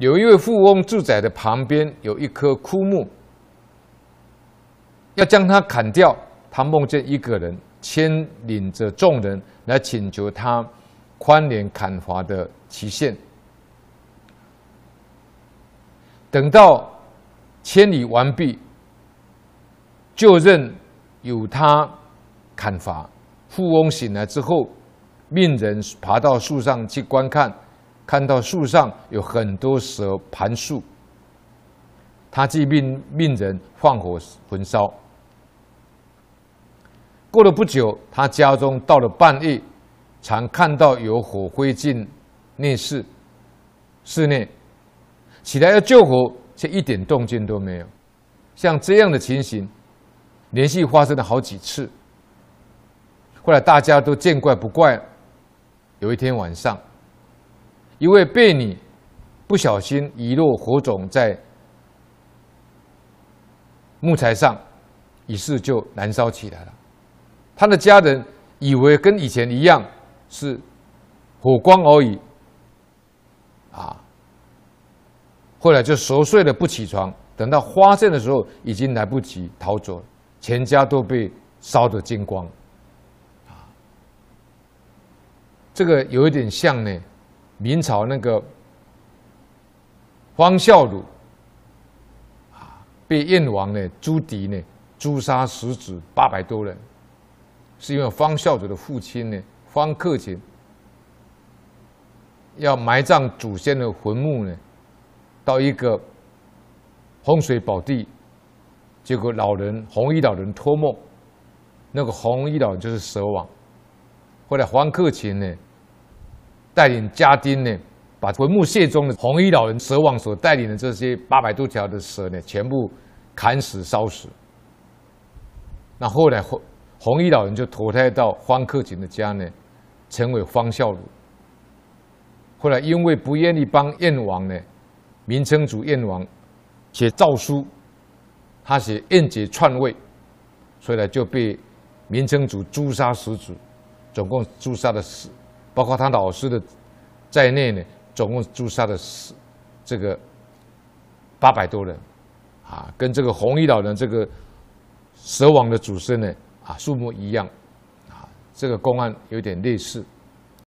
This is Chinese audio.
有一位富翁住宅的旁边有一棵枯木，要将它砍掉。他梦见一个人牵领着众人来请求他宽免砍伐的期限。等到千里完毕，就任由他砍伐。富翁醒来之后，命人爬到树上去观看，看到树上有很多蛇盘树，他即命命人放火焚烧。过了不久，他家中到了半夜，常看到有火灰烬内室，室内起来要救火，却一点动静都没有。像这样的情形，连续发生了好几次。后来大家都见怪不怪。有一天晚上，一位婢女不小心遗落火种在木材上，于是就燃烧起来了。他的家人以为跟以前一样是火光而已，啊，后来就熟睡了不起床。等到发现的时候，已经来不及逃走了，全家都被烧得精光。啊，这个有一点像呢，明朝那个方孝孺啊，被燕王呢朱棣呢诛杀十子八百多人。是因为方孝孺的父亲呢，方克勤要埋葬祖先的坟墓呢，到一个风水宝地，结果老人红衣老人托梦，那个红衣老人就是蛇王。后来方克勤呢，带领家丁呢，把坟墓穴中的红衣老人蛇王所带领的这些八百多条的蛇呢，全部砍死烧死。那后来红。红衣老人就投胎到方克勤的家呢，成为方孝孺。后来因为不愿意帮燕王呢，明成祖燕王写诏书，他写燕节篡位，所以呢就被明成祖诛杀十族，总共诛杀了十，包括他老师的在内呢，总共诛杀的是这个八百多人，啊，跟这个红衣老人这个蛇王的祖孙呢。啊，数目一样，啊，这个公案有点类似。